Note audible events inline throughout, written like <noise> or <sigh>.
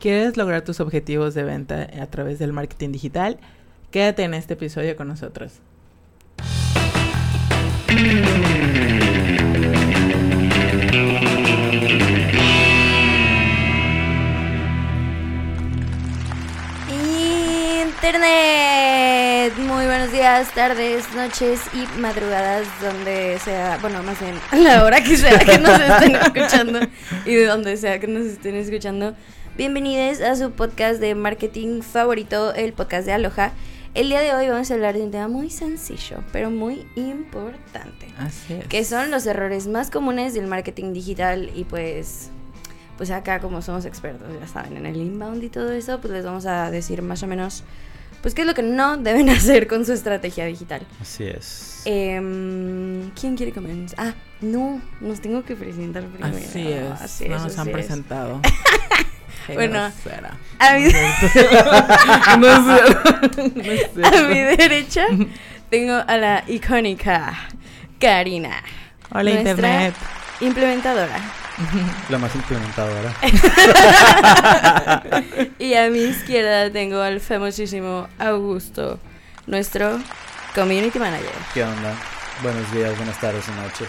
¿Quieres lograr tus objetivos de venta a través del marketing digital? Quédate en este episodio con nosotros. Internet. Muy buenos días, tardes, noches y madrugadas, donde sea, bueno, más bien <laughs> la hora que sea que nos estén <laughs> escuchando y de donde sea que nos estén escuchando. Bienvenidos a su podcast de marketing favorito, el podcast de Aloha. El día de hoy vamos a hablar de un tema muy sencillo, pero muy importante. Así es. Que son los errores más comunes del marketing digital y pues pues acá como somos expertos, ya saben, en el inbound y todo eso, pues les vamos a decir más o menos pues qué es lo que no deben <laughs> hacer con su estrategia digital. Así es. Em, ¿Quién quiere comenzar? Ah, no, nos tengo que presentar primero. Así es. Así no es, nos han así es. presentado. <laughs> Bueno. A mi, <laughs> <laughs> a derecha <laughs> tengo a la icónica Karina, Hola Internet. implementadora. La más implementadora. Y a mi izquierda tengo al famosísimo Augusto, nuestro community manager. ¿Qué onda? Buenos días, buenas tardes y noches.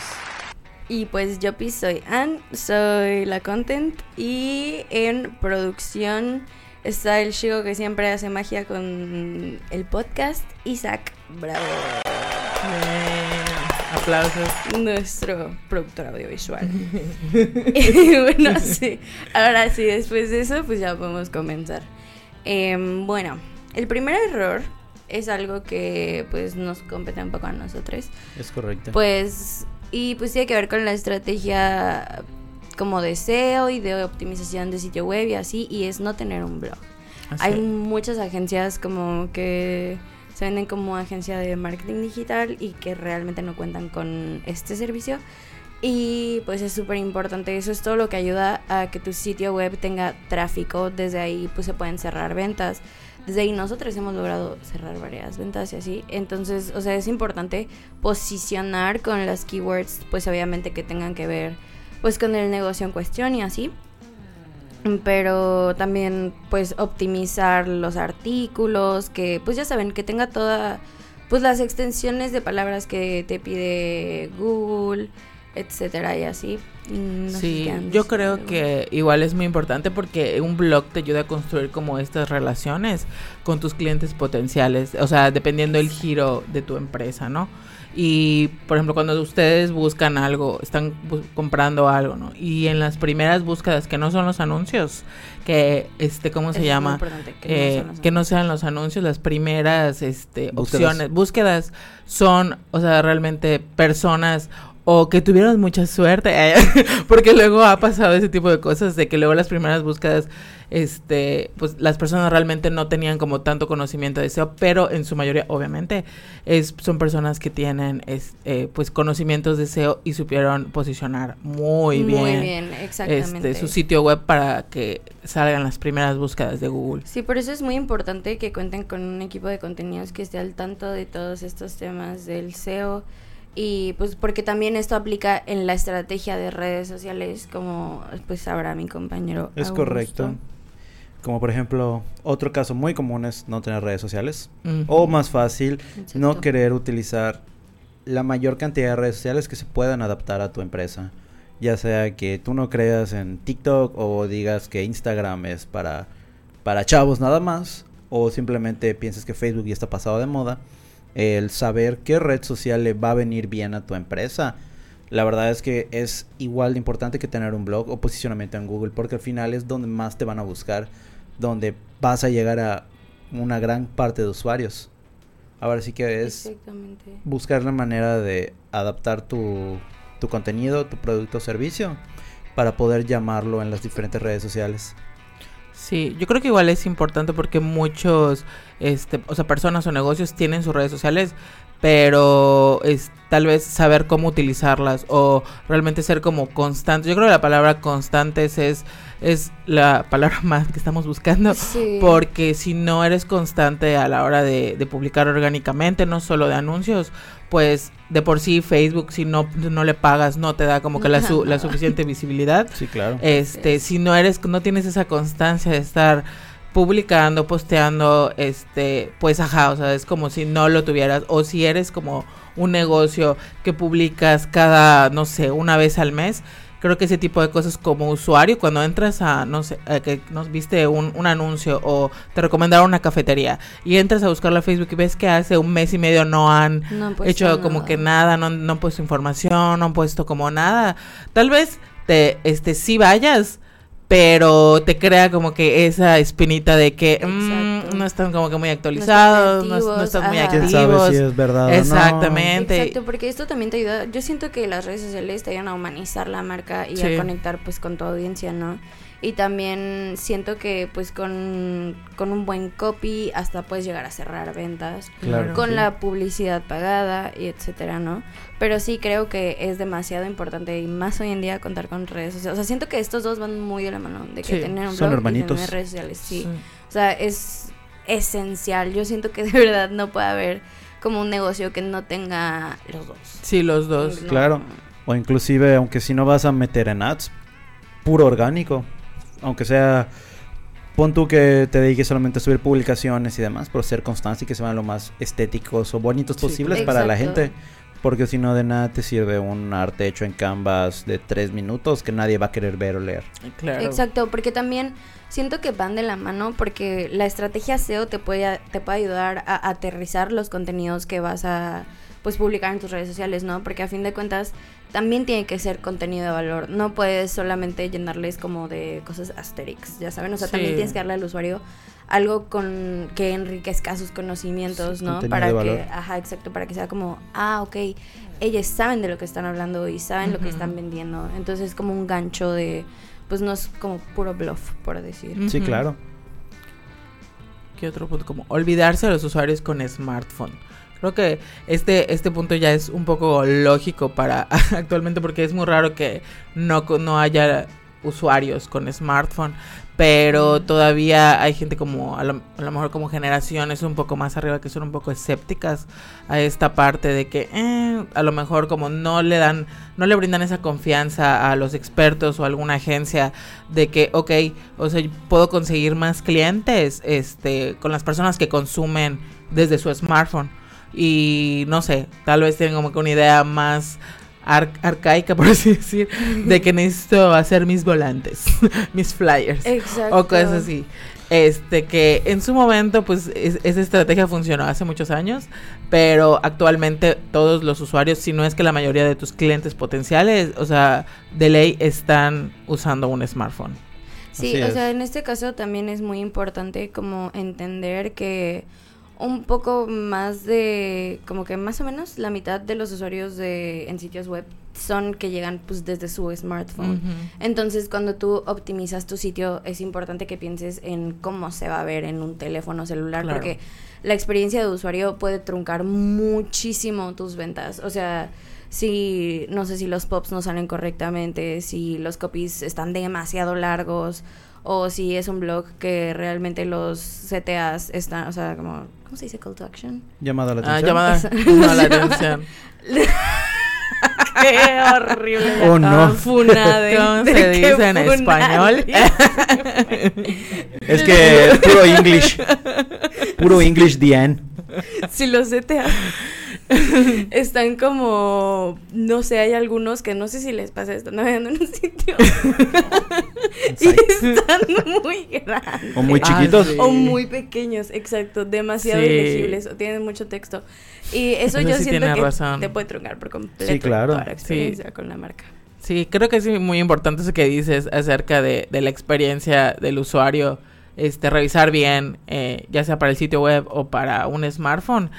Y pues yo soy Ann, soy la content y en producción está el chico que siempre hace magia con el podcast, Isaac Bravo, Bien. Aplausos. nuestro productor audiovisual. <laughs> <laughs> y bueno, sí, ahora sí, después de eso pues ya podemos comenzar. Em, bueno, el primer error es algo que pues nos compete un poco a nosotros. Es correcto. Pues, y pues tiene que ver con la estrategia como de SEO y de optimización de sitio web y así, y es no tener un blog. Hay muchas agencias como que se venden como agencia de marketing digital y que realmente no cuentan con este servicio. Y pues es súper importante, eso es todo lo que ayuda a que tu sitio web tenga tráfico, desde ahí pues se pueden cerrar ventas, desde ahí nosotros hemos logrado cerrar varias ventas y así, entonces o sea es importante posicionar con las keywords pues obviamente que tengan que ver pues con el negocio en cuestión y así, pero también pues optimizar los artículos, que pues ya saben, que tenga toda pues las extensiones de palabras que te pide Google, etcétera y así. No Sí, yo creo algo. que igual es muy importante porque un blog te ayuda a construir como estas relaciones con tus clientes potenciales, o sea, dependiendo del giro de tu empresa, ¿no? Y, por ejemplo, cuando ustedes buscan algo, están bu- comprando algo, ¿no? Y en las primeras búsquedas, que no son los anuncios, que, este, ¿cómo Eso se es muy llama? importante, que no Eh, sean los que no anuncios. sean los anuncios, las primeras este, Búsquedas. opciones, búsquedas son, o sea, realmente personas o que tuvieron mucha suerte, <laughs> porque luego ha pasado ese tipo de cosas, de que luego las primeras búsquedas, este, pues las personas realmente no tenían como tanto conocimiento de SEO, pero en su mayoría, obviamente, es, son personas que tienen, es, eh, pues, conocimientos de SEO y supieron posicionar muy bien, Muy bien, exactamente. este, su sitio web para que salgan las primeras búsquedas de Google. Sí, por eso es muy importante que cuenten con un equipo de contenidos que esté al tanto de todos estos temas del SEO y pues porque también esto aplica en la estrategia de redes sociales como pues sabrá mi compañero. Es Augusto. correcto. Como por ejemplo, otro caso muy común es no tener redes sociales. O más fácil, no querer utilizar la mayor cantidad de redes sociales que se puedan adaptar a tu empresa. Ya sea que tú no creas en TikTok o digas que Instagram es para, para chavos nada más. O simplemente pienses que Facebook ya está pasado de moda. El saber qué red social le va a venir bien a tu empresa. La verdad es que es igual de importante que tener un blog o posicionamiento en Google. Porque al final es donde más te van a buscar. Donde vas a llegar a una gran parte de usuarios. Ahora sí que es buscar la manera de adaptar tu, tu contenido, tu producto o servicio para poder llamarlo en las diferentes redes sociales. Sí, yo creo que igual es importante porque muchos, este, o sea, personas o negocios tienen sus redes sociales, pero es tal vez saber cómo utilizarlas o realmente ser como constante. Yo creo que la palabra constantes es es la palabra <laughs> más que estamos buscando Sí. porque si no eres constante a la hora de, de publicar orgánicamente, no solo de anuncios, pues de por sí Facebook si no, no le pagas no te da como que la, su- la suficiente visibilidad. Sí, claro. Este, si no eres, no tienes esa constancia de estar publicando, posteando, este, pues ajá, o sea, es como si no lo tuvieras, o si eres como un negocio que publicas cada, no sé, una vez al mes, creo que ese tipo de cosas como usuario, cuando entras a, no sé, a que nos viste un, un anuncio o te recomendaron una cafetería y entras a buscarla a Facebook y ves que hace un mes y medio no han No han puesto hecho como que nada, no, han- no han puesto información, no han puesto como nada. Tal vez te, este, sí vayas, pero te crea como que esa espinita de que mm, no están como que muy actualizados, no, activos, no están muy ajá. ¿Quién activos. sabe si es verdad o no? Exactamente. Exacto, porque esto también te ayuda. Yo siento que las redes sociales te ayudan a humanizar la marca y Sí. a conectar pues con tu audiencia, ¿no? Y también siento que pues con, con un buen copy hasta puedes llegar a cerrar ventas. Claro. Con Sí. la publicidad pagada y etcétera, ¿no? Pero sí creo que es demasiado importante y más hoy en día contar con redes sociales. O sea, siento que estos dos van muy de la mano, de que Sí, tener un son blog y hermanitos. tener redes sociales, sí. Sí. O sea, es esencial. Yo siento que de <laughs> verdad no puede haber como un negocio que no tenga los dos. Sí, los dos. No. Claro. O inclusive, aunque si no vas a meter en ads, puro orgánico. Aunque sea, pon tú que te dediques solamente a subir publicaciones y demás, pero ser constante y que se vean lo más estéticos o bonitos Sí, posibles para la gente. Porque si no, de nada te sirve un arte hecho en Canvas de tres minutos que nadie va a querer ver o leer. Claro. Exacto, porque también siento que van de la mano porque la estrategia SEO te puede, te puede ayudar a aterrizar los contenidos que vas a pues publicar en tus redes sociales, ¿no? Porque a fin de cuentas también tiene que ser contenido de valor. No puedes solamente llenarles como de cosas asterix, ya saben. O sea, Sí. también tienes que darle al usuario algo con que enriquezca sus conocimientos, Sí, ¿no? Para de que, ajá, exacto, para que sea como, ah, ok, ellos saben de lo que están hablando y saben lo que están vendiendo. Entonces es como un gancho de, pues no es como puro bluff, por decir. Sí, Ujú. claro. ¿Qué otro punto? Como olvidarse de los usuarios con smartphone. Creo que este, este punto ya es un poco lógico para <laughs> actualmente porque es muy raro que no, no haya usuarios con smartphone, pero todavía hay gente como, a lo, a lo mejor como generaciones un poco más arriba que son un poco escépticas a esta parte de que eh, a lo mejor como no le dan, no le brindan esa confianza a los expertos o a alguna agencia de que, ok, o sea, puedo conseguir más clientes este, con las personas que consumen desde su smartphone. Y no sé, tal vez tienen como que una idea más ar- arcaica, <laughs> por así decir, de que necesito hacer mis volantes, <laughs> mis flyers Exacto. o cosas así. Este que en su momento pues es- esa estrategia funcionó hace muchos años, pero actualmente todos los usuarios, si no es que la mayoría de tus clientes potenciales, o sea, de ley están usando un smartphone. Sí, Así o es. sea, en este caso también es muy importante como entender que un poco más de, como que más o menos la mitad de los usuarios de en sitios web son que llegan pues desde su smartphone. Entonces, cuando tú optimizas tu sitio, es importante que pienses en cómo se va a ver en un teléfono celular, Claro. porque la experiencia de usuario puede truncar muchísimo tus ventas. O sea, si no sé si los pops no salen correctamente, si los copies están demasiado largos, o si es un blog que realmente los CTAs están, o sea, como, ¿cómo se dice call to action? Llamada a la Ah, atención. llamada Esa- no, la atención. <laughs> Qué horrible. Oh, no. Funade. ¿Cómo ¿De se qué dice en español? <laughs> Es que puro English. Puro English, Diane. si los CTA <laughs> <laughs> están como, no sé, hay algunos que no sé si les pasa, están navegando <laughs> en un sitio y están muy grandes. O muy Ah, chiquitos. sí. O muy pequeños, exacto, demasiado Sí. ilegibles o tienen mucho texto. Y eso Eso yo sí siento que razón. te puede truncar por completo Sí, claro. toda la Sí. experiencia con la marca. Sí, creo que es muy importante eso que dices acerca de, de la experiencia del usuario, este, revisar bien, eh, ya sea para el sitio web o para un smartphone,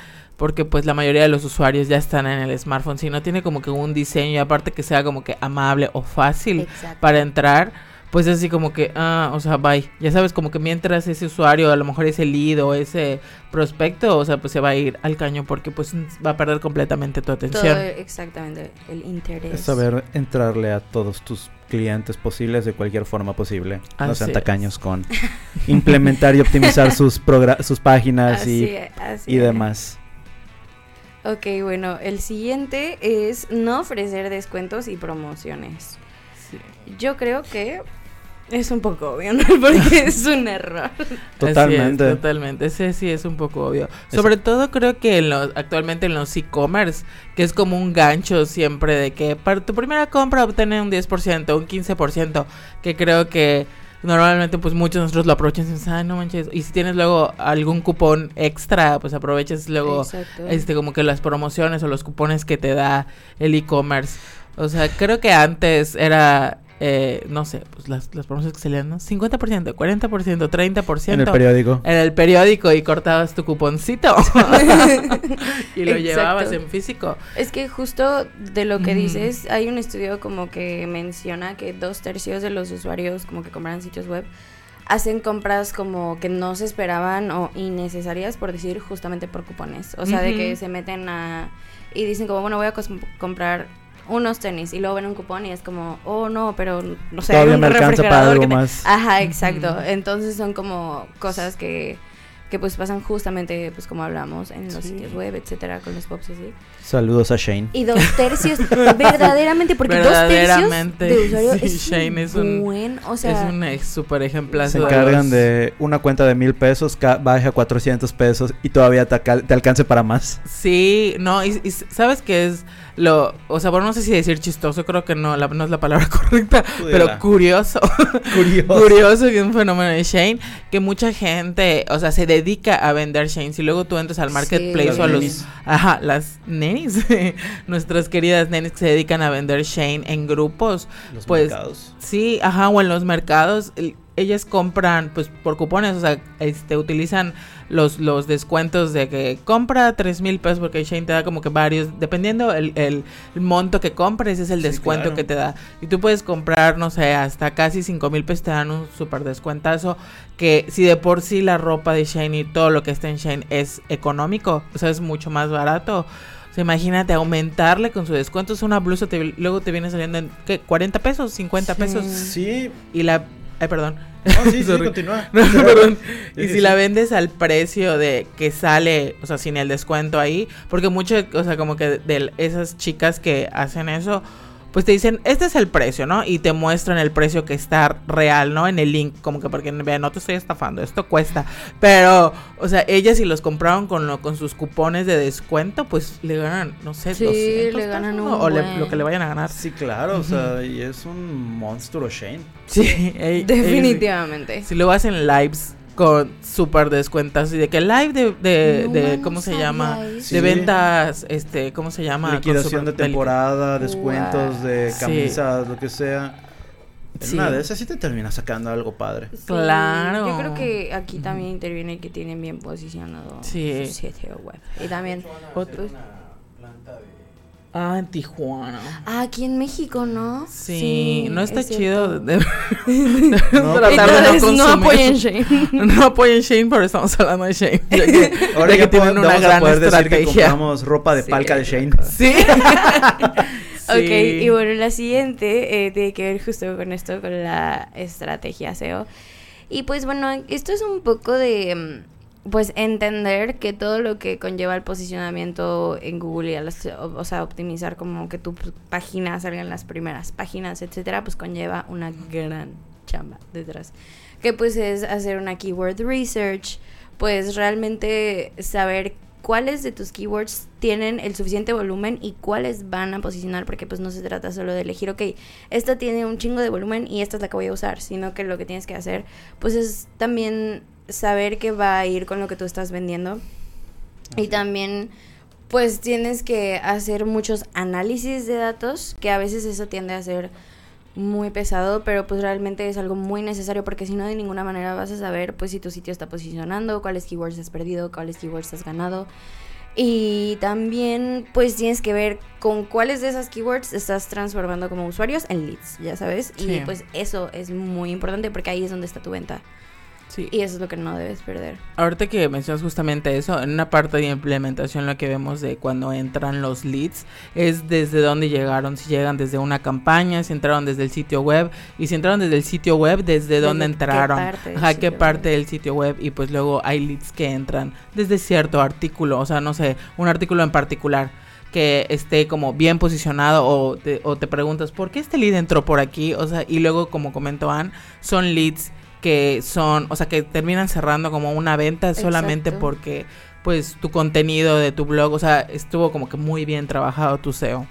porque pues la mayoría de los usuarios ya están en el smartphone, si no tiene como que un diseño y aparte que sea como que amable o fácil Exacto. para entrar, pues es así como que, ah, o sea, bye. Ya sabes, como que mientras ese usuario, a lo mejor ese lead o ese prospecto, o sea, pues se va a ir al caño porque pues va a perder completamente tu atención. Todo, exactamente, el interés. Es saber entrarle a todos tus clientes posibles de cualquier forma posible. no sean es. tacaños con implementar y optimizar sus, <laughs> sus páginas Así, y, así y es. demás. Ok, bueno, el siguiente es no ofrecer descuentos y promociones. Sí. Yo creo que es un poco obvio, ¿no? <laughs> Porque <laughs> es un error. Totalmente. Así es, totalmente. Ese sí es un poco obvio. Sobre todo creo que en los, actualmente en los e-commerce, que es como un gancho siempre de que para tu primera compra obtener un 10%, un 15%, que creo que normalmente pues muchos de nosotros lo aprovechan y dicen, ay no manches, y si tienes luego algún cupón extra, pues aprovechas luego Exacto. este como que las promociones o los cupones que te da el e-commerce. O sea, creo que antes era, eh, no sé, pues las, las promociones que se leían, ¿no? 50%, 40%, 30%. En el periódico. En el periódico y cortabas tu cuponcito. <laughs> <laughs> y lo Exacto. llevabas en físico. Es que justo de lo que Ujú. dices, hay un estudio como que menciona que dos tercios de los usuarios como que compran sitios web hacen compras como que no se esperaban o innecesarias, por decir, justamente por cupones. O sea, de que se meten a... y dicen como, bueno, voy a comprar unos tenis y luego ven un cupón y es como, oh no, pero no sé, Todavía un me alcanza para refrigerador algo te- más. Ajá, exacto. Entonces son como cosas que, que pues pasan justamente, pues como hablamos, en los Sí. sitios web, etcétera, con los pops y así. Saludos a Shane. Y dos <laughs> tercios, verdaderamente, porque dos tercios Verdaderamente, de usuario sí, es, Shane un es un- buen, o sea, es un ex- super ejemplazo. Se encargan de una cuenta de mil pesos, baja a 400 pesos y todavía te, alcance para más. Sí, no, y, y sabes que es lo, o sea, bueno, no sé si decir chistoso, creo que no, la- no es la palabra <laughs> correcta, pero curioso. Curioso. <laughs> curioso que un fenómeno de Shane, que mucha gente, o sea, se dedica a vender Shane. Si luego tú entras al marketplace o a los, nenis. ajá, las nenis, <laughs> nuestras queridas nenis que se dedican a vender Shane en grupos, Los pues mercados. sí, ajá, o en los mercados, el- ellas compran pues por cupones, o sea, este utilizan los, los descuentos de que compra tres mil pesos porque Shane te da como que varios, dependiendo el, el, el monto que compres, es el Sí, descuento claro. que te da. Y tú puedes comprar, no sé, hasta casi cinco mil pesos te dan un súper descuentazo. Que si de por sí la ropa de Shane y todo lo que está en Shane es económico, o sea, es mucho más barato. O sea, imagínate aumentarle con su descuento. Es una blusa, te- luego te viene saliendo en, ¿qué? ¿40 pesos? ¿50 Sí. pesos? Sí. Y la... Ay, perdón. <laughs> <laughs> No, sí, sí, continúa. No, perdón. Y si la vendes al precio de que sale, o sea, sin el descuento ahí, porque mucho, o sea, como que de esas chicas que hacen eso, pues te dicen, este es el precio, ¿no? Y te muestran el precio que está real, ¿no? En el link, como que porque vean, no te estoy estafando, esto cuesta. Pero, o sea, ellas si los compraron con, lo, con sus cupones de descuento, pues le ganan, no sé, Sí, 200 le ganan pesos, un ¿no? O le- lo que le vayan a ganar. Sí, claro, o sea, y es un monstruo Shane. Sí, <laughs> ey- definitivamente. ey- si luego hacen lives con súper descuentas y de que live de, de, No, de no ¿cómo se llama? eso. De ventas, este, ¿cómo se llama? Liquidación de super- temporada, descuentos de Sí. camisas, lo que sea. En Sí. una de esas sí te termina sacando algo padre. Sí, Claro. Yo creo que aquí también interviene que tienen bien posicionado Sí. su sitio web. Y también, Ot- pues, Ah, en Tijuana. ah, aquí en México, ¿no? Sí, no está es chido. de- No, <laughs> <laughs> tratar de no Entonces, no, consumir. apoyen Shane. <laughs> No apoyen Shane, pero estamos hablando de Shane. Que, Ahora ya ya que tienen una gran poder decir que estrategia. compramos ropa de Sí. palca de Shane. Sí. Ok, Sí. y bueno, la siguiente eh, tiene que ver justo con esto, con la estrategia SEO. Y pues bueno, esto es un poco de, mm, pues, entender que todo lo que conlleva el posicionamiento en Google y a las- o, sea, optimizar como que tu página salga en las primeras páginas, etcétera, pues conlleva una gran chamba detrás. Que pues es hacer una keyword research, pues realmente saber cuáles de tus keywords tienen el suficiente volumen y cuáles van a posicionar, porque pues no se trata solo de elegir, ok, esta tiene un chingo de volumen y esta es la que voy a usar, sino que lo que tienes que hacer, pues es también saber que va a ir con lo que tú estás vendiendo. Y también, pues tienes que hacer muchos análisis de datos, que a veces eso tiende a ser muy pesado, pero pues realmente es algo muy necesario porque si no de ninguna manera vas a saber pues si tu sitio está posicionando, cuáles keywords has perdido, cuáles keywords has ganado. Y también pues tienes que ver con cuáles de esas keywords estás transformando como usuarios en leads, ya sabes. Sí. Y pues eso es muy importante porque ahí es donde está tu venta. Sí. Y eso es lo que no debes perder. Ahorita que mencionas justamente eso, en una parte de implementación lo que vemos de cuando entran los leads es desde dónde llegaron, si llegan desde una campaña, si entraron desde el sitio web y si entraron desde el sitio web, desde dónde Desde qué entraron, parte ajá, qué parte web. del sitio web y pues luego hay leads que entran desde cierto artículo, o sea, no sé, un artículo en particular que esté como bien posicionado o te, o te preguntas, ¿por qué este lead entró por aquí? O sea, y luego como comentó Ann, son leads que son, o sea, que terminan cerrando como una venta solamente Exacto. porque pues tu contenido de tu blog, o sea, estuvo como que muy bien trabajado tu SEO.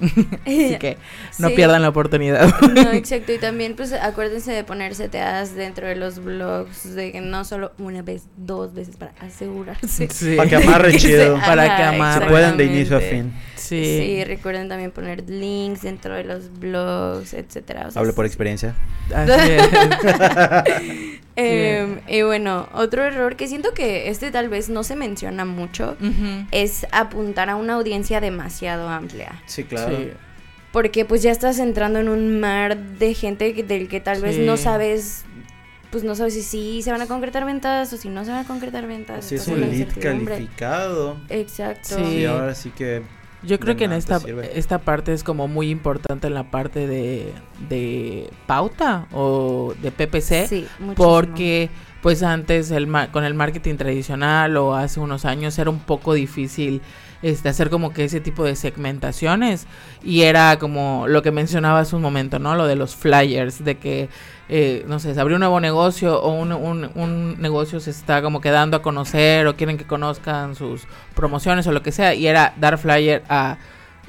<laughs> Así que no Sí. pierdan la oportunidad. No, <laughs> exacto. Y también, pues, acuérdense de poner CTAs dentro de los blogs, de que no solo una vez, dos veces para asegurarse. <laughs> Sí. Para que amarre Que se- chido. Para que amarre. Se pueden de inicio a fin. Sí. Sí, recuerden también poner links dentro de los blogs, etcétera. O sea, Hable por experiencia. Así es. Em, y bueno, otro error que siento que este tal vez no se menciona mucho es apuntar a una audiencia demasiado amplia. Sí, Sí. Porque pues ya estás entrando en un mar de gente del que tal vez Sí. no sabes, pues no sabes si sí se van a concretar ventas o si no se van a concretar ventas. Así es un lead calificado. Exacto. Sí. Y ahora sí que Yo creo que en esta, sirve. esta parte es como muy importante en la parte de, de pauta o de PPC. Sí, muchísimo. porque pues antes el ma- con el marketing tradicional o hace unos años era un poco difícil este hacer como que ese tipo de segmentaciones. Y era como lo que mencionaba hace un momento, ¿no? Lo de los flyers, de que eh, no sé, se abrió un nuevo negocio o un, un, un negocio se está como quedando a conocer o quieren que conozcan sus promociones o lo que sea. Y era dar flyer a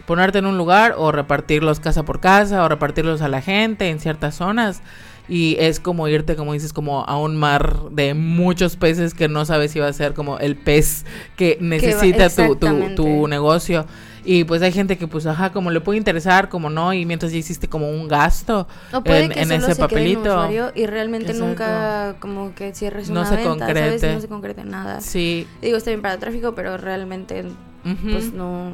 ponerte en un lugar o repartirlos casa por casa o repartirlos a la gente en ciertas zonas y es como irte, como dices, como a un mar de muchos peces que no sabes si va a ser como el pez que necesita tu, tu, tu negocio. Y pues hay gente que pues, ajá, como le puede interesar, como no, y mientras ya hiciste como un gasto O puede en, que en solo ese se quede en papelito. usuario y realmente Exacto. nunca como que cierres No una se venta, ¿sabes? concrete. No se concrete nada. Sí, Digo, está bien para tráfico, pero realmente pues no...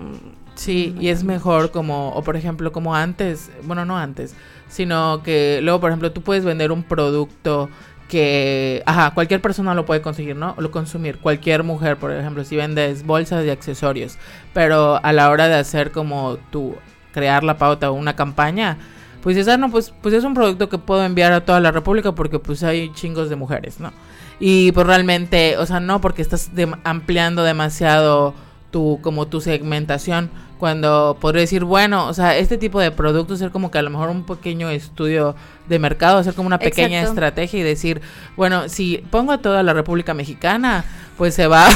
Sí, y es mejor como, o por ejemplo, como antes, bueno, no antes, sino que luego, por ejemplo, tú puedes vender un producto que, ajá, cualquier persona lo puede conseguir, ¿no? Lo consumir, cualquier mujer, por ejemplo, si vendes bolsas y accesorios, pero a la hora de hacer como tú, crear la pauta o una campaña, pues dices, ah, no, pues, pues es un producto que puedo enviar a toda la república porque pues hay chingos de mujeres, ¿no? Y pues realmente, o sea, no porque estás ampliando demasiado tu, como tu segmentación, cuando podría decir, bueno, o sea, este tipo de productos, ser como que a lo mejor un pequeño estudio de mercado, hacer como una pequeña Exacto. estrategia y decir, bueno, si pongo a toda la República Mexicana, pues se va.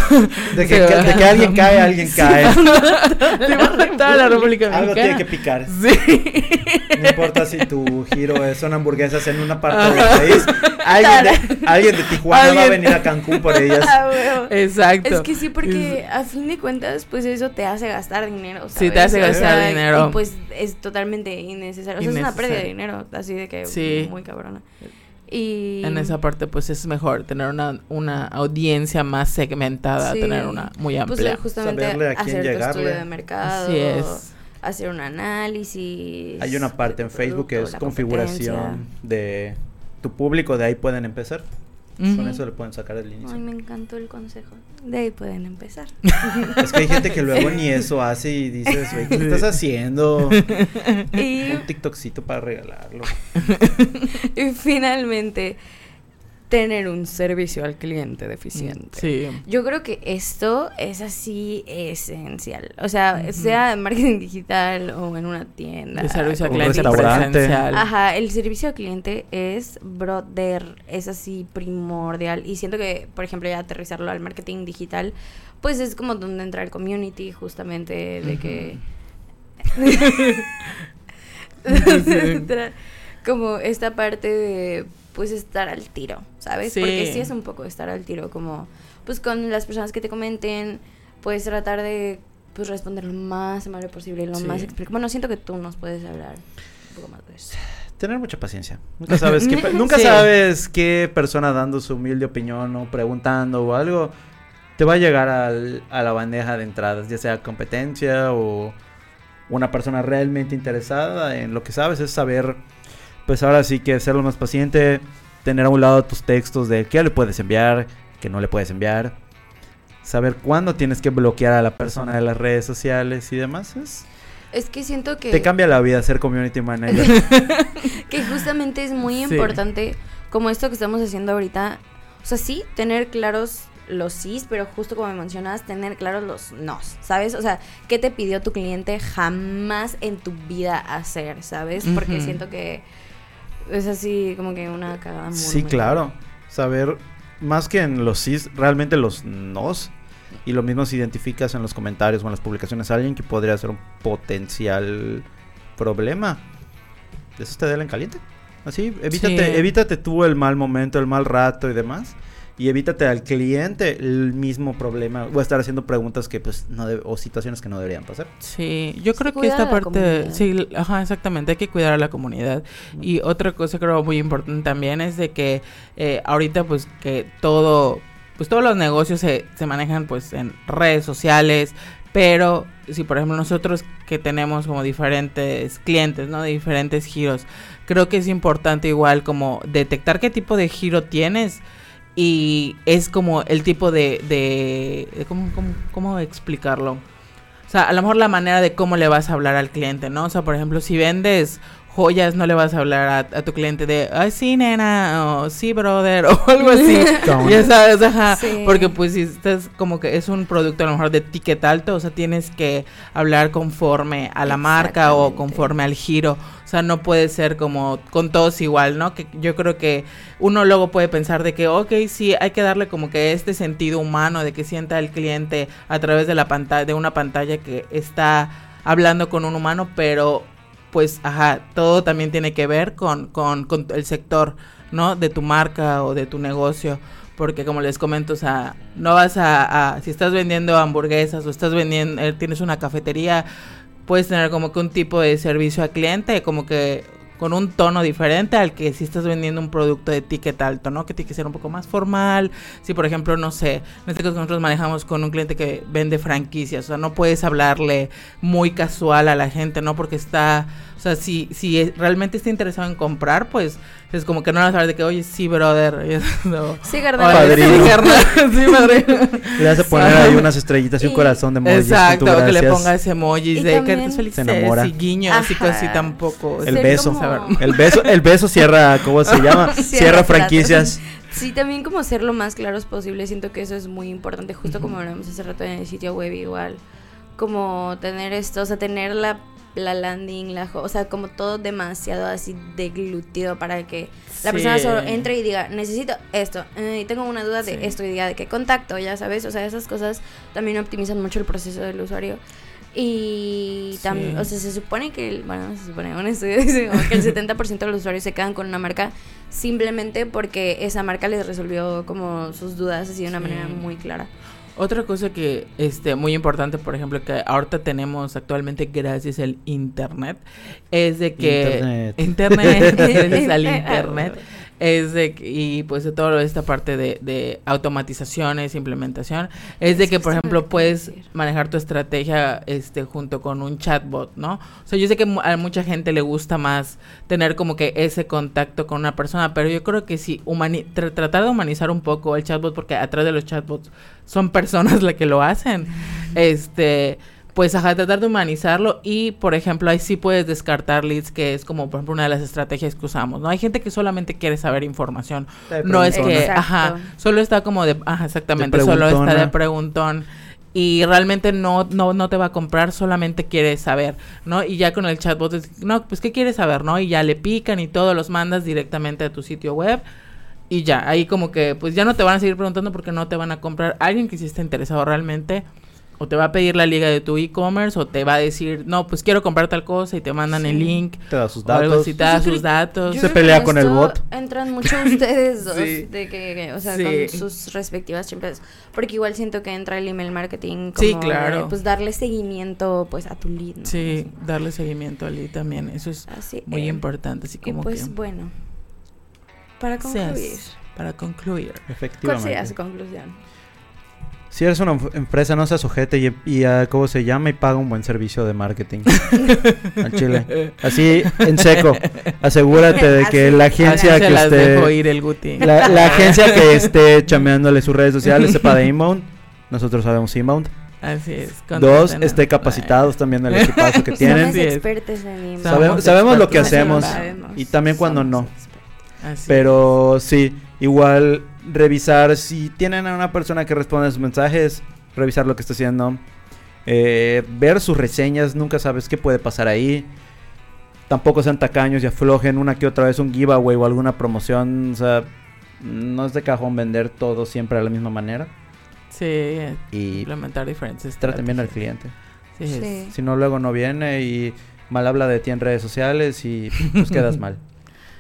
De <laughs> que, se que- va- de que alguien <laughs> cae, alguien Sí, cae. <laughs> va a toda la República Algo tiene que picar. Sí. No importa si tu giro es, son hamburguesas en una parte del país. Alguien de, alguien de Tijuana va a venir a Cancún por ellas. Ah. Exacto. Es que sí, porque a fin de cuentas, pues eso te hace gastar dinero. Sí, te ¿sabes? hace O gastar sea, dinero. Y pues es totalmente innecesario. O sea, es una pérdida de dinero, así de que Sí. muy cabrona. Y En esa parte, pues es mejor tener una, una audiencia más segmentada, Sí. tener una muy pues amplia. justamente Saberle a quién hacer tu llegarle. estudio de mercado, Así es. hacer un análisis. Hay una parte en Facebook que es configuración de tu público, de ahí pueden empezar. Con eso le pueden sacar el inicio. Ay, me encantó el consejo. De ahí pueden empezar. <laughs> Es que hay gente que luego ni eso hace y dices, güey, ¿qué estás haciendo? y Un TikTokcito para regalarlo. <laughs> Y finalmente, tener un servicio al cliente deficiente. Sí. Yo creo que esto es así esencial. O sea, sea en marketing digital o en una tienda. De servicio al cliente presencial. Ajá, el servicio al cliente es brother, es así primordial. Y siento que, por ejemplo, ya aterrizarlo al marketing digital, pues es como donde entra el community, justamente, de que. <laughs> <laughs> donde entra como esta parte de pues estar al tiro, ¿sabes? Sí. Porque sí es un poco estar al tiro, como pues con las personas que te comenten, pues tratar de pues responder lo más amable posible, lo Sí. más. Bueno, siento que tú nos puedes hablar un poco más de eso. Tener mucha paciencia. Nunca sabes qué, pe- <laughs> nunca Sí. sabes qué persona dando su humilde opinión o preguntando o algo te va a llegar al- a la bandeja de entradas, ya sea competencia o una persona realmente interesada en lo que sabes, es saber, pues ahora sí que ser lo más paciente, tener a un lado tus textos de qué le puedes enviar, qué no le puedes enviar, saber cuándo tienes que bloquear a la persona de las redes sociales y demás. Es, Es que siento que... Te cambia la vida ser community manager. <laughs> que justamente es muy Sí. importante, como esto que estamos haciendo ahorita, o sea, sí, tener claros los sís, pero justo como mencionas, tener claros los nos, ¿sabes? O sea, ¿qué te pidió tu cliente jamás en tu vida hacer, ¿sabes? Porque siento que es así como que una cagada muy, Sí, muy claro. Saber, más que en los sís, realmente los nos. Y lo mismo si identificas en los comentarios o en las publicaciones a alguien que podría ser un potencial problema. Eso te da en caliente. Así, evítate, Sí. evítate tú el mal momento, el mal rato y demás. Y evítate al cliente el mismo problema. O estar haciendo preguntas que, pues, no debe- o situaciones que no deberían pasar. Sí, yo creo que esta parte, sí, ajá, exactamente, hay que cuidar a la comunidad. Y otra cosa creo muy importante también es de que eh, ahorita pues que todo, pues todos los negocios se, se manejan pues en redes sociales, pero si por ejemplo nosotros que tenemos como diferentes clientes, ¿no? De diferentes giros, creo que es importante igual como detectar qué tipo de giro tienes y es como el tipo de, de, de ¿cómo, cómo, cómo explicarlo? O sea, a lo mejor la manera de cómo le vas a hablar al cliente, ¿no? O sea, por ejemplo, si vendes joyas, no le vas a hablar a, a tu cliente de, ay, sí, nena, o sí, brother, <laughs> o algo así. <laughs> <laughs> Ya sabes, ajá. Sí. Porque pues si estás como que es un producto a lo mejor de ticket alto, o sea, tienes que hablar conforme a la marca o conforme al giro. O sea, no puede ser como con todos igual, ¿no? Que yo creo que uno luego puede pensar de que, ok, sí, hay que darle como que este sentido humano de que sienta el cliente a través de la pantalla, de una pantalla que está hablando con un humano, pero pues, ajá, todo también tiene que ver con, con, con el sector, ¿no? De tu marca o de tu negocio. Porque como les comento, o sea, no vas a, a- si estás vendiendo hamburguesas o estás vendiendo, eh, tienes una cafetería, puedes tener como que un tipo de servicio al cliente, como que con un tono diferente al que si estás vendiendo un producto de ticket alto, ¿no? Que tiene que ser un poco más formal. Si, por ejemplo, no sé, en este caso nosotros manejamos con un cliente que vende franquicias, o sea, no puedes hablarle muy casual a la gente, ¿no? Porque está, o sea, si, si es- realmente está interesado en comprar, pues es como que no vas a hablar de que, oye, sí, brother. <laughs> No. Sí, carnal. Sí, carnal. <laughs> Sí, padrino. Le vas a poner Ajá. ahí unas estrellitas y un Y- corazón de emojis. Exacto, que le pongas emojis Y de que también- eres feliz Se enamora. y guiños y cosas así Ajá. tampoco. El beso. como- El beso, el beso cierra, ¿cómo se llama? <laughs> Cierra franquicias. Sí, también como ser lo más claros posible, siento que eso es muy importante, justo como hablamos hace rato en el sitio web igual, como tener esto, o sea, tener la, la landing, la, jo- o sea, como todo demasiado así deglutido para que la Sí. persona solo entre y diga, necesito esto, eh, y tengo una duda de Sí. esto y diga de qué contacto, ya sabes, o sea, esas cosas también optimizan mucho el proceso del usuario. Y también, Sí. o sea, se supone que, el- bueno, se supone, un estudio <laughs> dice como que el 70% de los usuarios se quedan con una marca simplemente porque esa marca les resolvió como sus dudas así de una manera muy clara. Otra cosa que este muy importante, por ejemplo, que ahorita tenemos actualmente gracias al internet, es de que Internet. internet, <laughs> gracias al <laughs> internet, es de y pues de toda esta parte de, de automatizaciones, implementación, es de que por ejemplo puedes manejar tu estrategia este junto con un chatbot, ¿no? O sea, yo sé que a mucha gente le gusta más tener como que ese contacto con una persona, pero yo creo que si humani- tra- tratar de humanizar un poco el chatbot, porque atrás de los chatbots son personas <laughs> las que lo hacen, este, pues ajá, tratar de humanizarlo y, por ejemplo, ahí sí puedes descartar leads, que es como, por ejemplo, una de las estrategias que usamos, ¿no? Hay gente que solamente quiere saber información, no es que, Exacto. ajá, solo está como de, ajá, exactamente, solo está de preguntón y realmente no, no, no te va a comprar, solamente quiere saber, ¿no? Y ya con el chatbot, es, no, pues, ¿qué quieres saber, no? Y ya le pican y todo, los mandas directamente a tu sitio web y ya, ahí como que, pues, ya no te van a seguir preguntando porque no te van a comprar. Alguien que sí está interesado realmente, o te va a pedir la liga de tu e-commerce, o te va a decir, no, pues, quiero comprar tal cosa y te mandan el link. Te da sus O algo datos. así, te da Yo creo- sus datos. Se pelea con el bot. Entran mucho ustedes dos, Sí. de que, o sea, Sí. con sus respectivas empresas. Porque igual siento que entra el email marketing como Sí, de, claro. pues darle seguimiento pues a tu lead. ¿no? Sí, darle seguimiento al lead también, eso es Así, muy eh, importante, así Y como pues que... bueno, para seas- concluir, para concluir. ¿cuál sería Efectivamente. su conclusión? Si eres una em- empresa, no seas ojete y, y ah, ¿cómo se llama? Y paga un buen servicio de marketing. <laughs> Al chile. Así, en seco. Asegúrate de que Así. la agencia que las esté... dejo ir el Guti. La, la <laughs> agencia que esté chameándole sus redes sociales sepa de inbound. Nosotros sabemos inbound. Así es. Dos, esté capacitados también el equipazo que <laughs> Somos tienen. Es. expertos en inbound. Sabemos, Somos sabemos lo que hacemos inbound. y también cuando Somos no. Pero sí, igual revisar si tienen a una persona que responde a sus mensajes, revisar lo que está haciendo, eh, ver sus reseñas, nunca sabes qué puede pasar ahí. Tampoco sean tacaños y aflojen una que otra vez un giveaway o alguna promoción. O sea, no es de cajón vender todo siempre de la misma manera. Sí, Y implementar diferentes. traten bien al cliente. Sí. Si no, luego no viene y mal habla de ti en redes sociales y pues quedas <laughs> mal.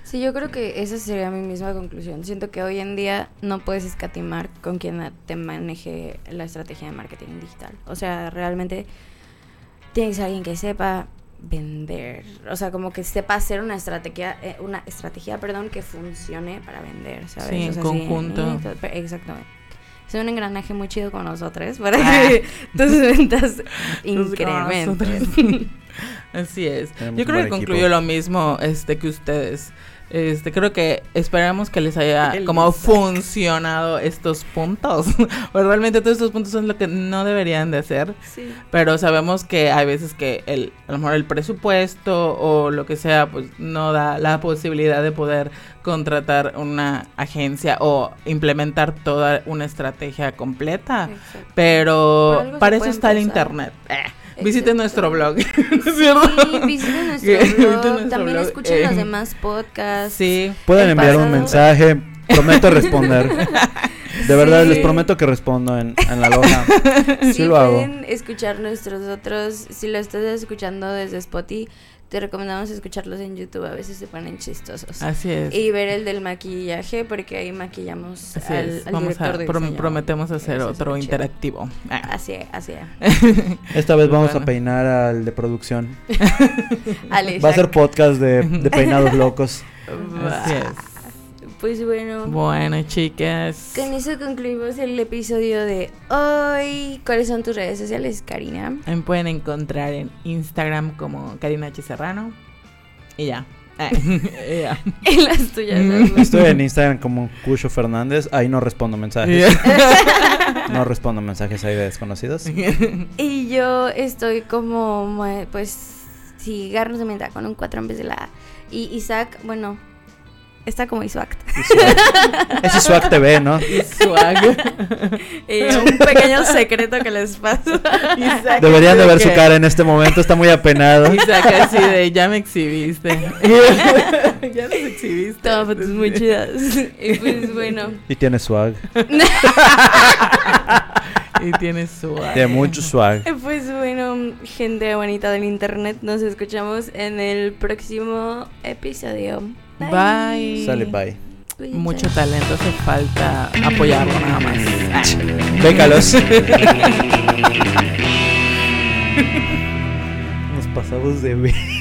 Sí, yo creo que esa sería mi misma conclusión. Siento que hoy en día no puedes escatimar con quien te maneje la estrategia de marketing digital. O sea, realmente tiene que ser alguien que sepa vender, o sea, como que sepa hacer una estrategia, eh, una estrategia, perdón, que funcione para vender, ¿sabes? Sí, en O sea, conjunto. sí, exactamente. Es un engranaje muy chido con nosotros para Ah. que <laughs> tus ventas <laughs> incrementen. <laughs> Así es. Tenemos Yo creo que concluyo equipo. lo mismo este que ustedes. Este, creo que esperamos que les haya El como funcionado estos puntos. <laughs> pues realmente todos estos puntos son lo que no deberían de hacer. Sí. Pero sabemos que hay veces que el, a lo mejor el presupuesto o lo que sea, pues no da la posibilidad de poder contratar una agencia o implementar toda una estrategia completa. Exacto. Pero para eso está el internet. Eh, visiten nuestro blog. Exacto. <laughs> ¿No es cierto? Sí, visiten <laughs> nuestro blog. nuestro También blog, escuchen los eh. demás podcasts. Sí. Pueden enviar un mensaje. Prometo responder. <laughs> De verdad, Sí. les prometo que respondo en, en la loja. Sí, Sí, lo hago. pueden escuchar nuestros otros. Si lo estás escuchando desde Spotify, te recomendamos escucharlos en YouTube. A veces se ponen chistosos. Así es. Y ver el del maquillaje, porque ahí maquillamos Así al, es. al Vamos director a de prom- diseño. prometemos hacer Eso otro interactivo. Ah. Así es, así es. <laughs> Esta vez vamos Bueno. a peinar al de producción. <laughs> Va a ser podcast de, de peinados <laughs> locos. Así es. Pues bueno. Bueno, chicas. Con eso concluimos el episodio de hoy. ¿Cuáles son tus redes sociales, Karina? Me pueden encontrar en Instagram como Karina H. Serrano. Y ya. <laughs> Y ya. <laughs> En las tuyas. Mm. Estoy en Instagram como Cucho Fernández. Ahí no respondo mensajes. <laughs> No respondo mensajes ahí de desconocidos. Y yo estoy como, pues, si Garnos de menta con un 4 en vez de la A. Y Isaac, bueno, está como Isaac. Ese es Swag TV, ¿no? Y swag. <laughs> Y un pequeño secreto que les paso. Isaac Deberían de ver su cara en este momento. Está muy apenado. Isaac así de ya me exhibiste. <laughs> <laughs> ya nos exhibiste. Toma fotos muy chidas. Y pues bueno. Y tiene swag. Y tiene swag. Tiene mucho swag. Pues bueno, gente bonita del internet, nos escuchamos en el próximo episodio. Bye. Sale, bye. Mucho talento, hace falta apoyarlo nada más. Ah. Bécalos. <laughs> Nos pasamos de ver.